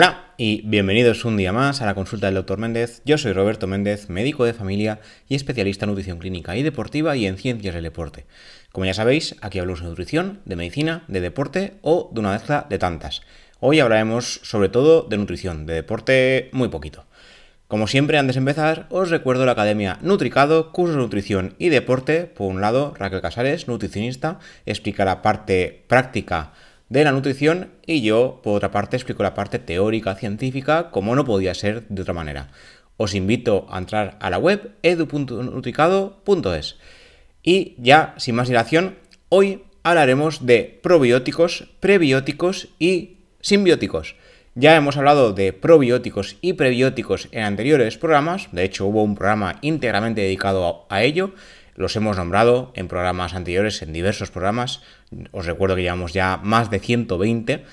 Hola y bienvenidos un día más a la consulta del Dr. Méndez. Yo soy Roberto Méndez, médico de familia y especialista en nutrición clínica y deportiva y en ciencias del deporte. Como ya sabéis, aquí hablamos de nutrición, de medicina, de deporte o de una mezcla de tantas. Hoy hablaremos sobre todo de nutrición, de deporte muy poquito. Como siempre, antes de empezar, os recuerdo la Academia Nutricado, curso de nutrición y deporte. Por un lado, Raquel Casares, nutricionista, explica la parte práctica de la nutrición y yo, por otra parte, explico la parte teórica, científica, como no podía ser de otra manera. Os invito a entrar a la web edu.nutricado.es. Y ya, sin más dilación, hoy hablaremos de probióticos, prebióticos y simbióticos. Ya hemos hablado de probióticos y prebióticos en anteriores programas, de hecho hubo un programa íntegramente dedicado a ello, los hemos nombrado en programas anteriores, en diversos programas. Os recuerdo que llevamos ya más de 120.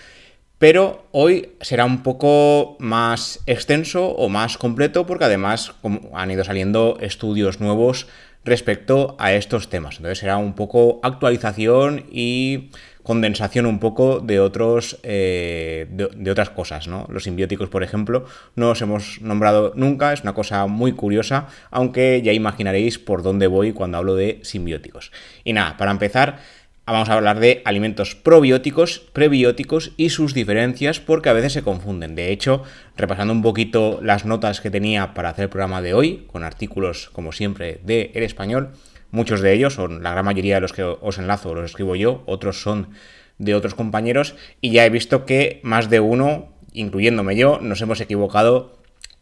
Pero hoy será un poco más extenso o más completo porque además han ido saliendo estudios nuevos respecto a estos temas. Entonces será un poco actualización y condensación un poco de otros eh, de, otras cosas, ¿no? Los simbióticos, por ejemplo, no los hemos nombrado nunca, es una cosa muy curiosa, aunque ya imaginaréis por dónde voy cuando hablo de simbióticos. Y nada, para empezar, vamos a hablar de alimentos probióticos, prebióticos y sus diferencias porque a veces se confunden. De hecho, repasando un poquito las notas que tenía para hacer el programa de hoy, con artículos como siempre de El Español, Muchos de ellos, son la gran mayoría de los que os enlazo, los escribo yo, otros son de otros compañeros y ya he visto que más de uno, incluyéndome yo, nos hemos equivocado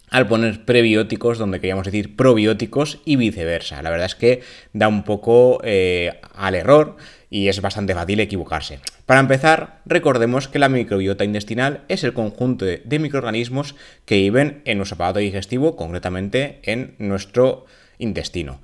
al poner prebióticos donde queríamos decir probióticos y viceversa. La verdad es que da un poco eh, al error y es bastante fácil equivocarse. Para empezar, recordemos que la microbiota intestinal es el conjunto de microorganismos que viven en nuestro aparato digestivo, concretamente en nuestro intestino.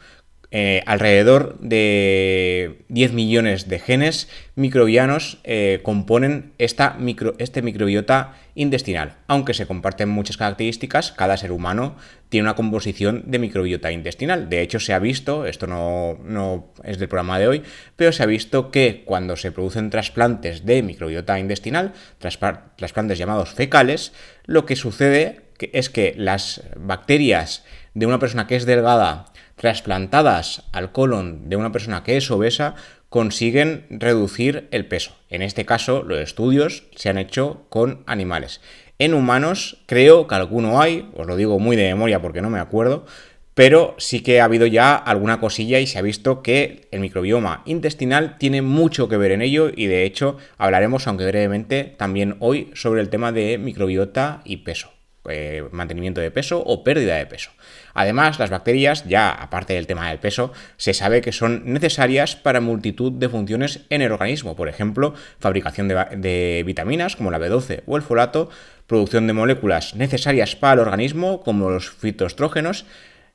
Eh, alrededor de 10 millones de genes microbianos eh, componen esta micro, este microbiota intestinal. Aunque se comparten muchas características, cada ser humano tiene una composición de microbiota intestinal. De hecho, se ha visto, esto no, no es del programa de hoy, pero se ha visto que cuando se producen trasplantes de microbiota intestinal, trasplantes llamados fecales, lo que sucede es que las bacterias de una persona que es delgada trasplantadas al colon de una persona que es obesa consiguen reducir el peso. En este caso, los estudios se han hecho con animales. En humanos, creo que alguno hay, os lo digo muy de memoria porque no me acuerdo, pero sí que ha habido ya alguna cosilla y se ha visto que el microbioma intestinal tiene mucho que ver en ello y de hecho hablaremos, aunque brevemente, también hoy sobre el tema de microbiota y peso. Eh, mantenimiento de peso o pérdida de peso. Además, las bacterias, ya aparte del tema del peso, se sabe que son necesarias para multitud de funciones en el organismo, por ejemplo, fabricación de, vitaminas como la B12 o el folato, producción de moléculas necesarias para el organismo como los fitoestrógenos,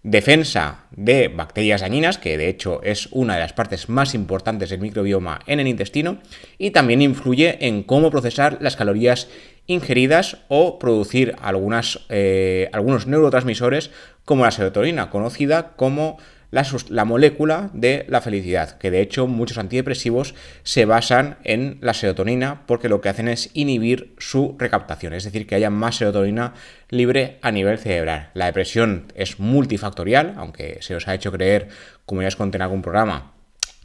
defensa de bacterias dañinas, que de hecho es una de las partes más importantes del microbioma en el intestino, y también influye en cómo procesar las calorías ingeridas o producir eh, algunos neurotransmisores como la serotonina, conocida como la, molécula de la felicidad, que de hecho muchos antidepresivos se basan en la serotonina porque lo que hacen es inhibir su recaptación, es decir, que haya más serotonina libre a nivel cerebral. La depresión es multifactorial, aunque se os ha hecho creer, como ya os conté en algún programa,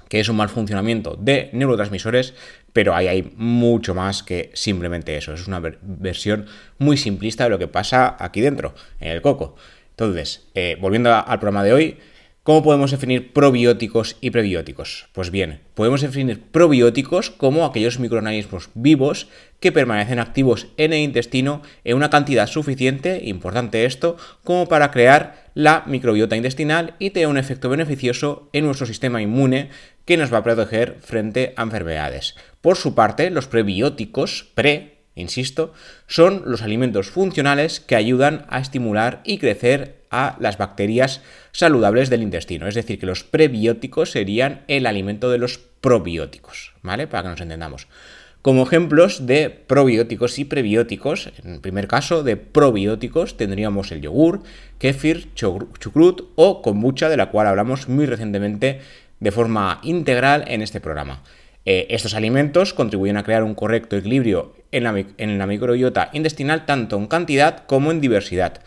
que es un mal funcionamiento de neurotransmisores, pero ahí hay mucho más que simplemente eso. Es una versión muy simplista de lo que pasa aquí dentro, en el coco. Entonces, eh, volviendo al programa de hoy, ¿Cómo podemos definir probióticos y prebióticos? Pues bien, podemos definir probióticos como aquellos microorganismos vivos que permanecen activos en el intestino en una cantidad suficiente, importante esto, como para crear la microbiota intestinal y tener un efecto beneficioso en nuestro sistema inmune que nos va a proteger frente a enfermedades. Por su parte, los prebióticos, pre, insisto, son los alimentos funcionales que ayudan a estimular y crecer a las bacterias saludables del intestino. Es decir, que los prebióticos serían el alimento de los probióticos, ¿vale? Para que nos entendamos. Como ejemplos de probióticos y prebióticos, en el primer caso de probióticos tendríamos el yogur, kéfir, chucrut o kombucha, de la cual hablamos muy recientemente de forma integral en este programa. Eh, estos alimentos contribuyen a crear un correcto equilibrio en la, en la microbiota intestinal tanto en cantidad como en diversidad.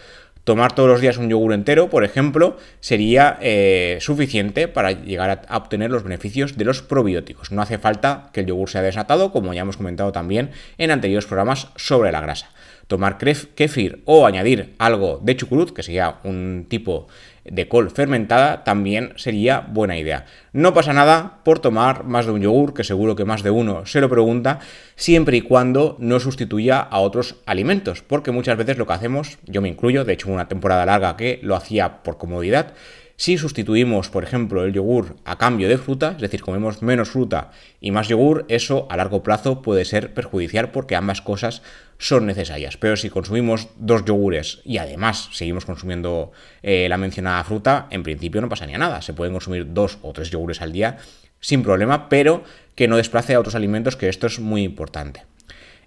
Tomar todos los días un yogur entero, por ejemplo, sería eh, suficiente para llegar a, obtener los beneficios de los probióticos. No hace falta que el yogur sea desatado, como ya hemos comentado también en anteriores programas sobre la grasa. Tomar kefir o añadir algo de chucurut, que sería un tipo de col fermentada también sería buena idea. No pasa nada por tomar más de un yogur, que seguro que más de uno se lo pregunta, siempre y cuando no sustituya a otros alimentos, porque muchas veces lo que hacemos, yo me incluyo, de hecho una temporada larga que lo hacía por comodidad, si sustituimos, por ejemplo, el yogur a cambio de fruta, es decir, comemos menos fruta y más yogur, eso a largo plazo puede ser perjudicial porque ambas cosas son necesarias. Pero si consumimos dos yogures y además seguimos consumiendo eh, la mencionada fruta, en principio no pasaría nada. Se pueden consumir dos o tres yogures al día sin problema, pero que no desplace a otros alimentos, que esto es muy importante.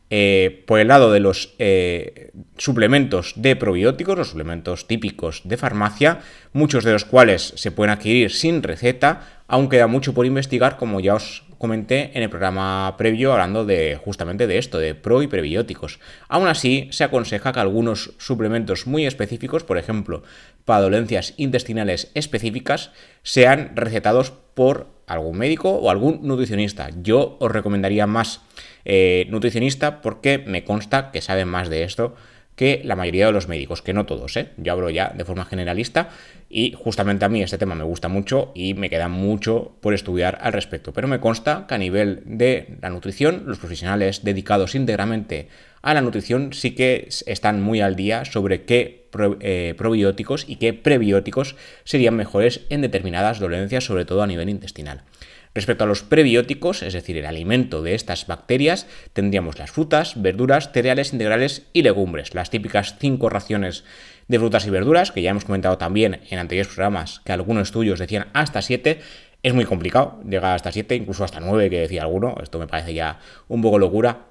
Eh, por el lado de los eh, suplementos de probióticos, los suplementos típicos de farmacia, muchos de los cuales se pueden adquirir sin receta, aún queda mucho por investigar, como ya os comenté en el programa previo hablando de justamente de esto, de pro y prebióticos. Aún así, se aconseja que algunos suplementos muy específicos, por ejemplo, para dolencias intestinales específicas, sean recetados por algún médico o algún nutricionista. Yo os recomendaría más eh, nutricionista porque me consta que saben más de esto que la mayoría de los médicos, que no todos, ¿eh? yo hablo ya de forma generalista y justamente a mí este tema me gusta mucho y me queda mucho por estudiar al respecto, pero me consta que a nivel de la nutrición, los profesionales dedicados íntegramente a la nutrición sí que están muy al día sobre qué eh, probióticos y qué prebióticos serían mejores en determinadas dolencias, sobre todo a nivel intestinal. Respecto a los prebióticos, es decir, el alimento de estas bacterias, tendríamos las frutas, verduras, cereales integrales y legumbres, las típicas cinco raciones de frutas y verduras, que ya hemos comentado también en anteriores programas, que algunos estudios decían hasta siete. Es muy complicado llegar hasta siete, incluso hasta nueve, que decía alguno. Esto me parece ya un poco locura.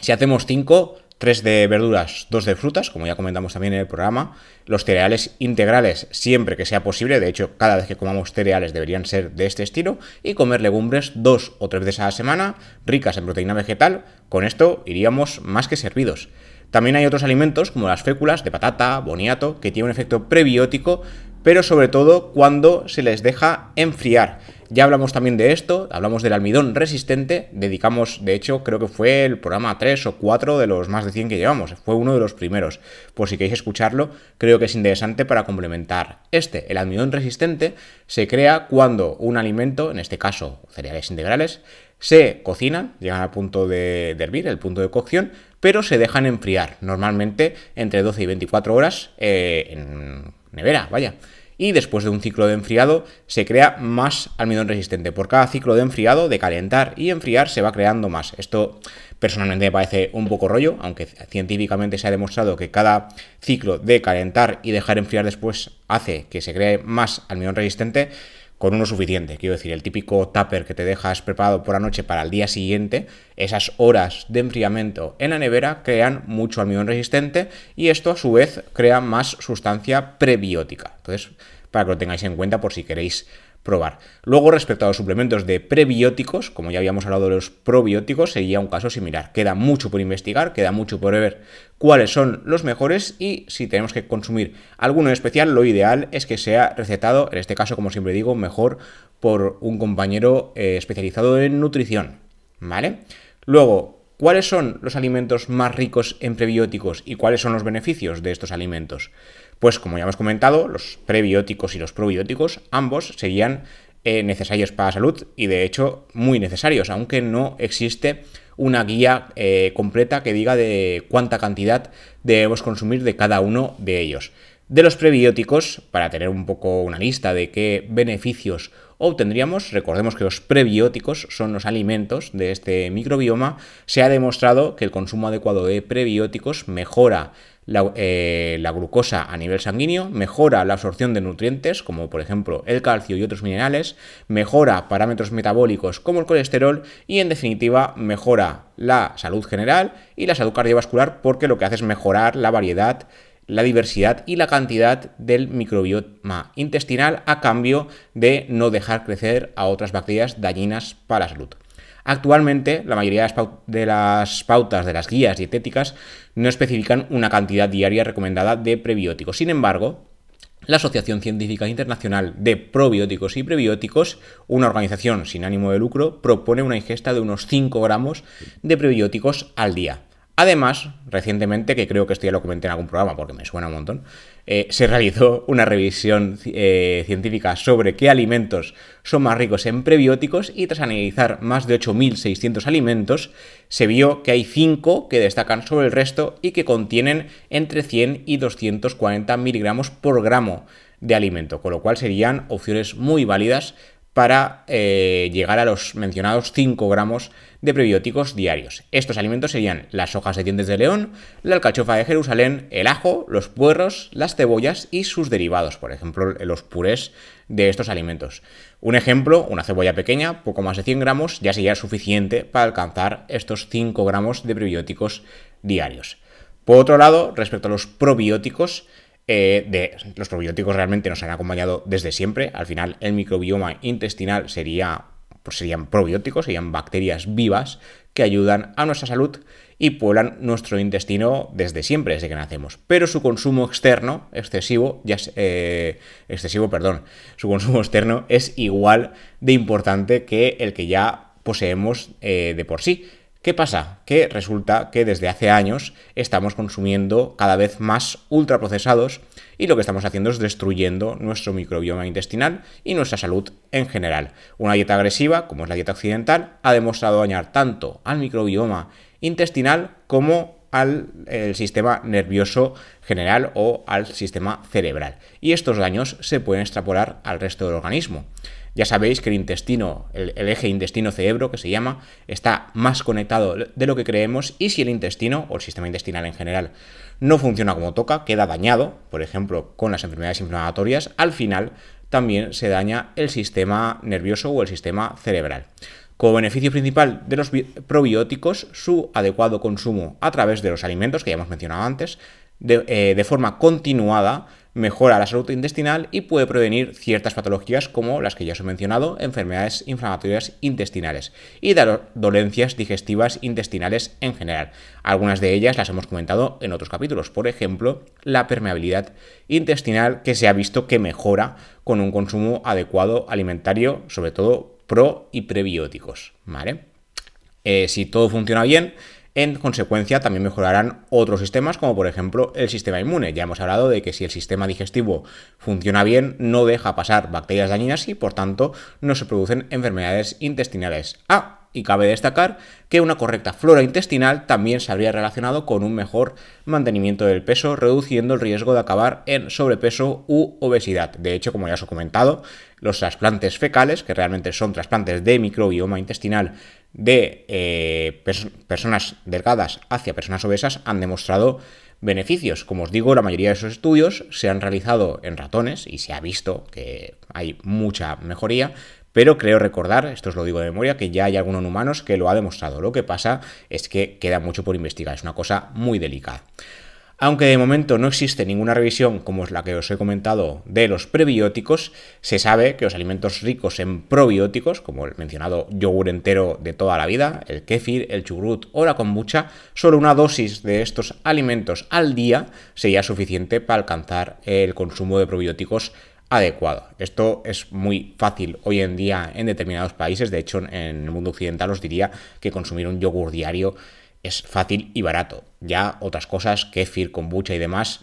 Si hacemos cinco, 3 de verduras, 2 de frutas, como ya comentamos también en el programa. Los cereales integrales siempre que sea posible, de hecho cada vez que comamos cereales deberían ser de este estilo. Y comer legumbres dos o tres veces a la semana, ricas en proteína vegetal. Con esto iríamos más que servidos. También hay otros alimentos como las féculas de patata, boniato, que tienen un efecto prebiótico, pero sobre todo cuando se les deja enfriar. Ya hablamos también de esto, hablamos del almidón resistente, dedicamos, de hecho, creo que fue el programa 3 o 4 de los más de 100 que llevamos, fue uno de los primeros. Por si queréis escucharlo, creo que es interesante para complementar este. El almidón resistente se crea cuando un alimento, en este caso cereales integrales, se cocinan, llegan al punto de, hervir, el punto de cocción, pero se dejan enfriar, normalmente entre 12 y 24 horas eh, en nevera, vaya y después de un ciclo de enfriado se crea más almidón resistente. Por cada ciclo de enfriado, de calentar y enfriar, se va creando más. Esto personalmente me parece un poco rollo, aunque científicamente se ha demostrado que cada ciclo de calentar y dejar enfriar después hace que se cree más almidón resistente con uno suficiente. Quiero decir, el típico tupper que te dejas preparado por la noche para el día siguiente, esas horas de enfriamiento en la nevera crean mucho almidón resistente y esto a su vez crea más sustancia prebiótica. Entonces, para que lo tengáis en cuenta por si queréis probar. Luego, respecto a los suplementos de prebióticos, como ya habíamos hablado de los probióticos, sería un caso similar. Queda mucho por investigar, queda mucho por ver cuáles son los mejores y si tenemos que consumir alguno en especial, lo ideal es que sea recetado, en este caso, como siempre digo, mejor por un compañero eh, especializado en nutrición. ¿Vale? Luego, ¿cuáles son los alimentos más ricos en prebióticos y cuáles son los beneficios de estos alimentos? Pues como ya hemos comentado, los prebióticos y los probióticos, ambos serían eh, necesarios para la salud y de hecho muy necesarios, aunque no existe una guía eh, completa que diga de cuánta cantidad debemos consumir de cada uno de ellos. De los prebióticos, para tener un poco una lista de qué beneficios obtendríamos, recordemos que los prebióticos son los alimentos de este microbioma, se ha demostrado que el consumo adecuado de prebióticos mejora eh, la, glucosa a nivel sanguíneo, mejora la absorción de nutrientes, como por ejemplo el calcio y otros minerales, mejora parámetros metabólicos como el colesterol y en definitiva mejora la salud general y la salud cardiovascular porque lo que hace es mejorar la variedad la diversidad y la cantidad del microbioma intestinal a cambio de no dejar crecer a otras bacterias dañinas para la salud. Actualmente, la mayoría de las pautas de las guías dietéticas no especifican una cantidad diaria recomendada de prebióticos. Sin embargo, la Asociación Científica Internacional de Probióticos y Prebióticos, una organización sin ánimo de lucro, propone una ingesta de unos 5 gramos de prebióticos al día. Además, recientemente, que creo que esto ya lo comenté en algún programa porque me suena un montón, eh, se realizó una revisión eh, científica sobre qué alimentos son más ricos en prebióticos y tras analizar más de 8.600 alimentos, se vio que hay 5 que destacan sobre el resto y que contienen entre 100 y 240 miligramos por gramo de alimento, con lo cual serían opciones muy válidas para eh, llegar a los mencionados 5 gramos de prebióticos diarios. Estos alimentos serían las hojas de dientes de león, la alcachofa de Jerusalén, el ajo, los puerros, las cebollas y sus derivados, por ejemplo, los purés de estos alimentos. Un ejemplo, una cebolla pequeña, poco más de 100 gramos, ya sería suficiente para alcanzar estos 5 gramos de prebióticos diarios. Por otro lado, respecto a los probióticos, eh, de los probióticos realmente nos han acompañado desde siempre. Al final, el microbioma intestinal sería, pues serían probióticos, serían bacterias vivas que ayudan a nuestra salud y pueblan nuestro intestino desde siempre, desde que nacemos. Pero su consumo externo, excesivo, ya eh, excesivo, perdón, su consumo externo es igual de importante que el que ya poseemos eh, de por sí. ¿Qué pasa? Que resulta que desde hace años estamos consumiendo cada vez más ultraprocesados y lo que estamos haciendo es destruyendo nuestro microbioma intestinal y nuestra salud en general. Una dieta agresiva, como es la dieta occidental, ha demostrado dañar tanto al microbioma intestinal como al sistema nervioso general o al sistema cerebral. Y estos daños se pueden extrapolar al resto del organismo. Ya sabéis que el intestino, el, eje intestino-cerebro, que se llama, está más conectado de lo que creemos y si el intestino, o el sistema intestinal en general, no funciona como toca, queda dañado, por ejemplo, con las enfermedades inflamatorias, al final también se daña el sistema nervioso o el sistema cerebral. Como beneficio principal de los probióticos, su adecuado consumo a través de los alimentos que ya hemos mencionado antes, de, eh, de forma continuada, mejora la salud intestinal y puede prevenir ciertas patologías como las que ya os he mencionado, enfermedades inflamatorias intestinales y dolencias digestivas intestinales en general. Algunas de ellas las hemos comentado en otros capítulos, por ejemplo, la permeabilidad intestinal que se ha visto que mejora con un consumo adecuado alimentario, sobre todo pro y prebióticos, ¿vale? Eh, si todo funciona bien, en consecuencia, también mejorarán otros sistemas, como por ejemplo el sistema inmune. Ya hemos hablado de que si el sistema digestivo funciona bien, no deja pasar bacterias dañinas y por tanto no se producen enfermedades intestinales. Ah, y cabe destacar que una correcta flora intestinal también se habría relacionado con un mejor mantenimiento del peso, reduciendo el riesgo de acabar en sobrepeso u obesidad. De hecho, como ya os he comentado, los trasplantes fecales, que realmente son trasplantes de microbioma intestinal de eh, personas delgadas hacia personas obesas han demostrado beneficios. Como os digo, la mayoría de esos estudios se han realizado en ratones y se ha visto que hay mucha mejoría, pero creo recordar, esto os lo digo de memoria, que ya hay algunos humanos que lo ha demostrado. Lo que pasa es que queda mucho por investigar, es una cosa muy delicada. Aunque de momento no existe ninguna revisión como es la que os he comentado de los prebióticos, se sabe que los alimentos ricos en probióticos, como el mencionado yogur entero de toda la vida, el kéfir, el churrut o la kombucha, solo una dosis de estos alimentos al día sería suficiente para alcanzar el consumo de probióticos adecuado. Esto es muy fácil hoy en día en determinados países, de hecho en el mundo occidental os diría que consumir un yogur diario es fácil y barato. Ya otras cosas, kefir, kombucha y demás,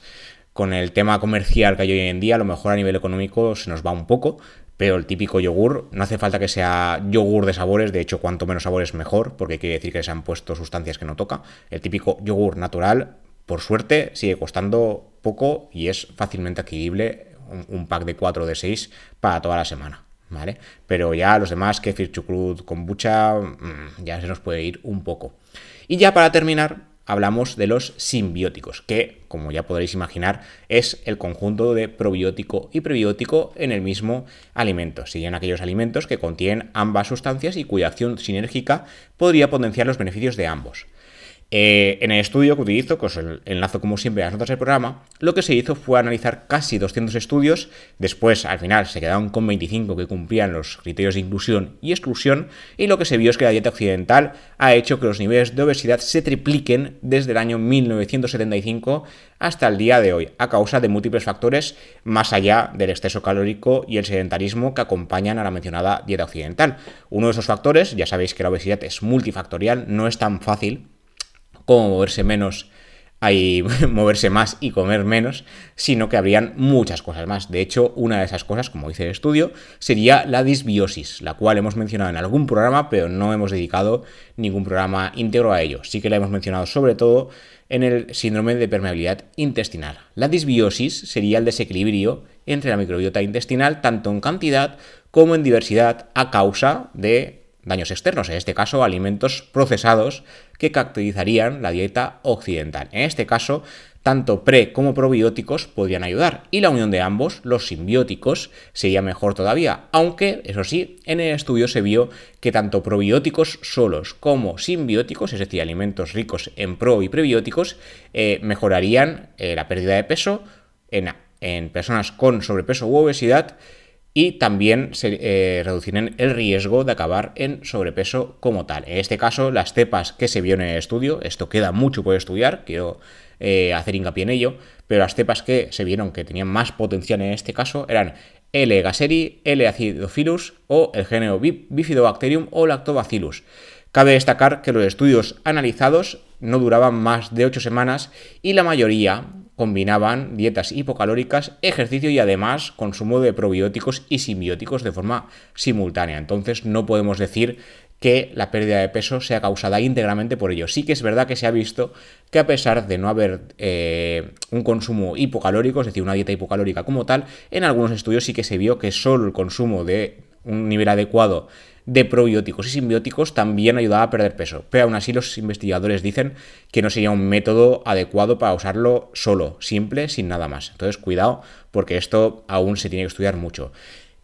con el tema comercial que hay hoy en día, a lo mejor a nivel económico se nos va un poco, pero el típico yogur, no hace falta que sea yogur de sabores, de hecho cuanto menos sabores mejor, porque quiere decir que se han puesto sustancias que no toca. El típico yogur natural, por suerte, sigue costando poco y es fácilmente adquirible un, pack de 4 o de 6 para toda la semana. ¿Vale? Pero ya los demás, kefir, chucrut, kombucha, mm, ya se nos puede ir un poco. Y ya para terminar, hablamos de los simbióticos, que, como ya podréis imaginar, es el conjunto de probiótico y prebiótico en el mismo alimento. Serían aquellos alimentos que contienen ambas sustancias y cuya acción sinérgica podría potenciar los beneficios de ambos. Eh, en el estudio que utilizo, que os enlazo como siempre a las notas del programa, lo que se hizo fue analizar casi 200 estudios, después al final se quedaron con 25 que cumplían los criterios de inclusión y exclusión, y lo que se vio es que la dieta occidental ha hecho que los niveles de obesidad se tripliquen desde el año 1975 hasta el día de hoy, a causa de múltiples factores más allá del exceso calórico y el sedentarismo que acompañan a la mencionada dieta occidental. Uno de esos factores, ya sabéis que la obesidad es multifactorial, no es tan fácil como moverse menos hay moverse más y comer menos, sino que habrían muchas cosas más. De hecho, una de esas cosas, como dice el estudio, sería la disbiosis, la cual hemos mencionado en algún programa, pero no hemos dedicado ningún programa íntegro a ello. Sí que la hemos mencionado sobre todo en el síndrome de permeabilidad intestinal. La disbiosis sería el desequilibrio entre la microbiota intestinal, tanto en cantidad como en diversidad, a causa de daños externos, en este caso alimentos procesados que caracterizarían la dieta occidental. En este caso, tanto pre como probióticos podrían ayudar y la unión de ambos, los simbióticos, sería mejor todavía, aunque, eso sí, en el estudio se vio que tanto probióticos solos como simbióticos, es decir, alimentos ricos en pro y prebióticos, eh, mejorarían eh, la pérdida de peso en, en personas con sobrepeso u obesidad, y también se eh, reducirían el riesgo de acabar en sobrepeso como tal. En este caso, las cepas que se vio en el estudio, esto queda mucho por estudiar, quiero eh, hacer hincapié en ello, pero las cepas que se vieron que tenían más potencial en este caso eran L. gaseri, L. acidophilus o el género Bifidobacterium o Lactobacillus. Cabe destacar que los estudios analizados no duraban más de 8 semanas y la mayoría combinaban dietas hipocalóricas, ejercicio y además consumo de probióticos y simbióticos de forma simultánea. Entonces no podemos decir que la pérdida de peso sea causada íntegramente por ello. Sí que es verdad que se ha visto que a pesar de no haber eh, un consumo hipocalórico, es decir, una dieta hipocalórica como tal, en algunos estudios sí que se vio que solo el consumo de un nivel adecuado de probióticos y simbióticos también ayudaba a perder peso. Pero aún así los investigadores dicen que no sería un método adecuado para usarlo solo, simple, sin nada más. Entonces cuidado porque esto aún se tiene que estudiar mucho.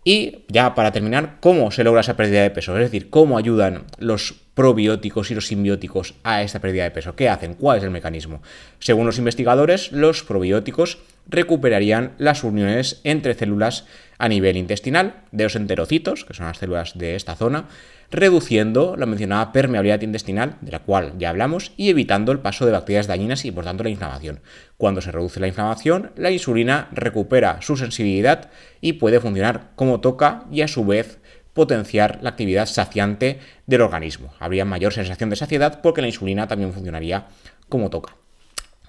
Y ya para terminar, ¿cómo se logra esa pérdida de peso? Es decir, ¿cómo ayudan los probióticos y los simbióticos a esta pérdida de peso? ¿Qué hacen? ¿Cuál es el mecanismo? Según los investigadores, los probióticos recuperarían las uniones entre células a nivel intestinal de los enterocitos, que son las células de esta zona, reduciendo la mencionada permeabilidad intestinal, de la cual ya hablamos, y evitando el paso de bacterias dañinas y por tanto la inflamación. Cuando se reduce la inflamación, la insulina recupera su sensibilidad y puede funcionar como toca y a su vez potenciar la actividad saciante del organismo. Habría mayor sensación de saciedad porque la insulina también funcionaría como toca.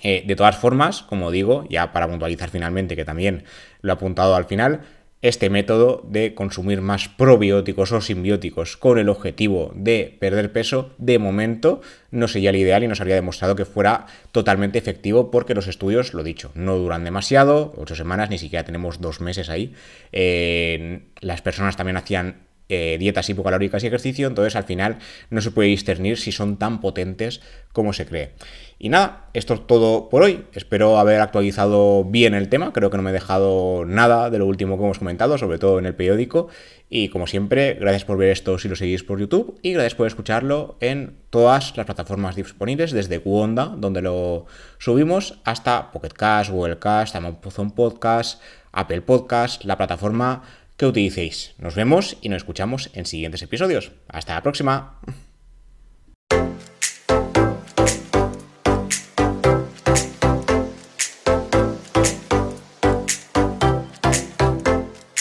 Eh, de todas formas, como digo, ya para puntualizar finalmente, que también lo he apuntado al final, este método de consumir más probióticos o simbióticos con el objetivo de perder peso, de momento no sería el ideal y nos habría demostrado que fuera totalmente efectivo porque los estudios, lo dicho, no duran demasiado, ocho semanas, ni siquiera tenemos dos meses ahí. Las personas también hacían eh, dietas hipocalóricas y ejercicio, entonces al final no se puede discernir si son tan potentes como se cree. Y nada, esto es todo por hoy. Espero haber actualizado bien el tema. Creo que no me he dejado nada de lo último que hemos comentado, sobre todo en el periódico. Y como siempre, gracias por ver esto si lo seguís por YouTube y gracias por escucharlo en todas las plataformas disponibles, desde Wonda, donde lo subimos, hasta Pocket Cast, Google Cast, Amazon Podcast, Apple Podcast, la plataforma que utilicéis. Nos vemos y nos escuchamos en siguientes episodios. Hasta la próxima.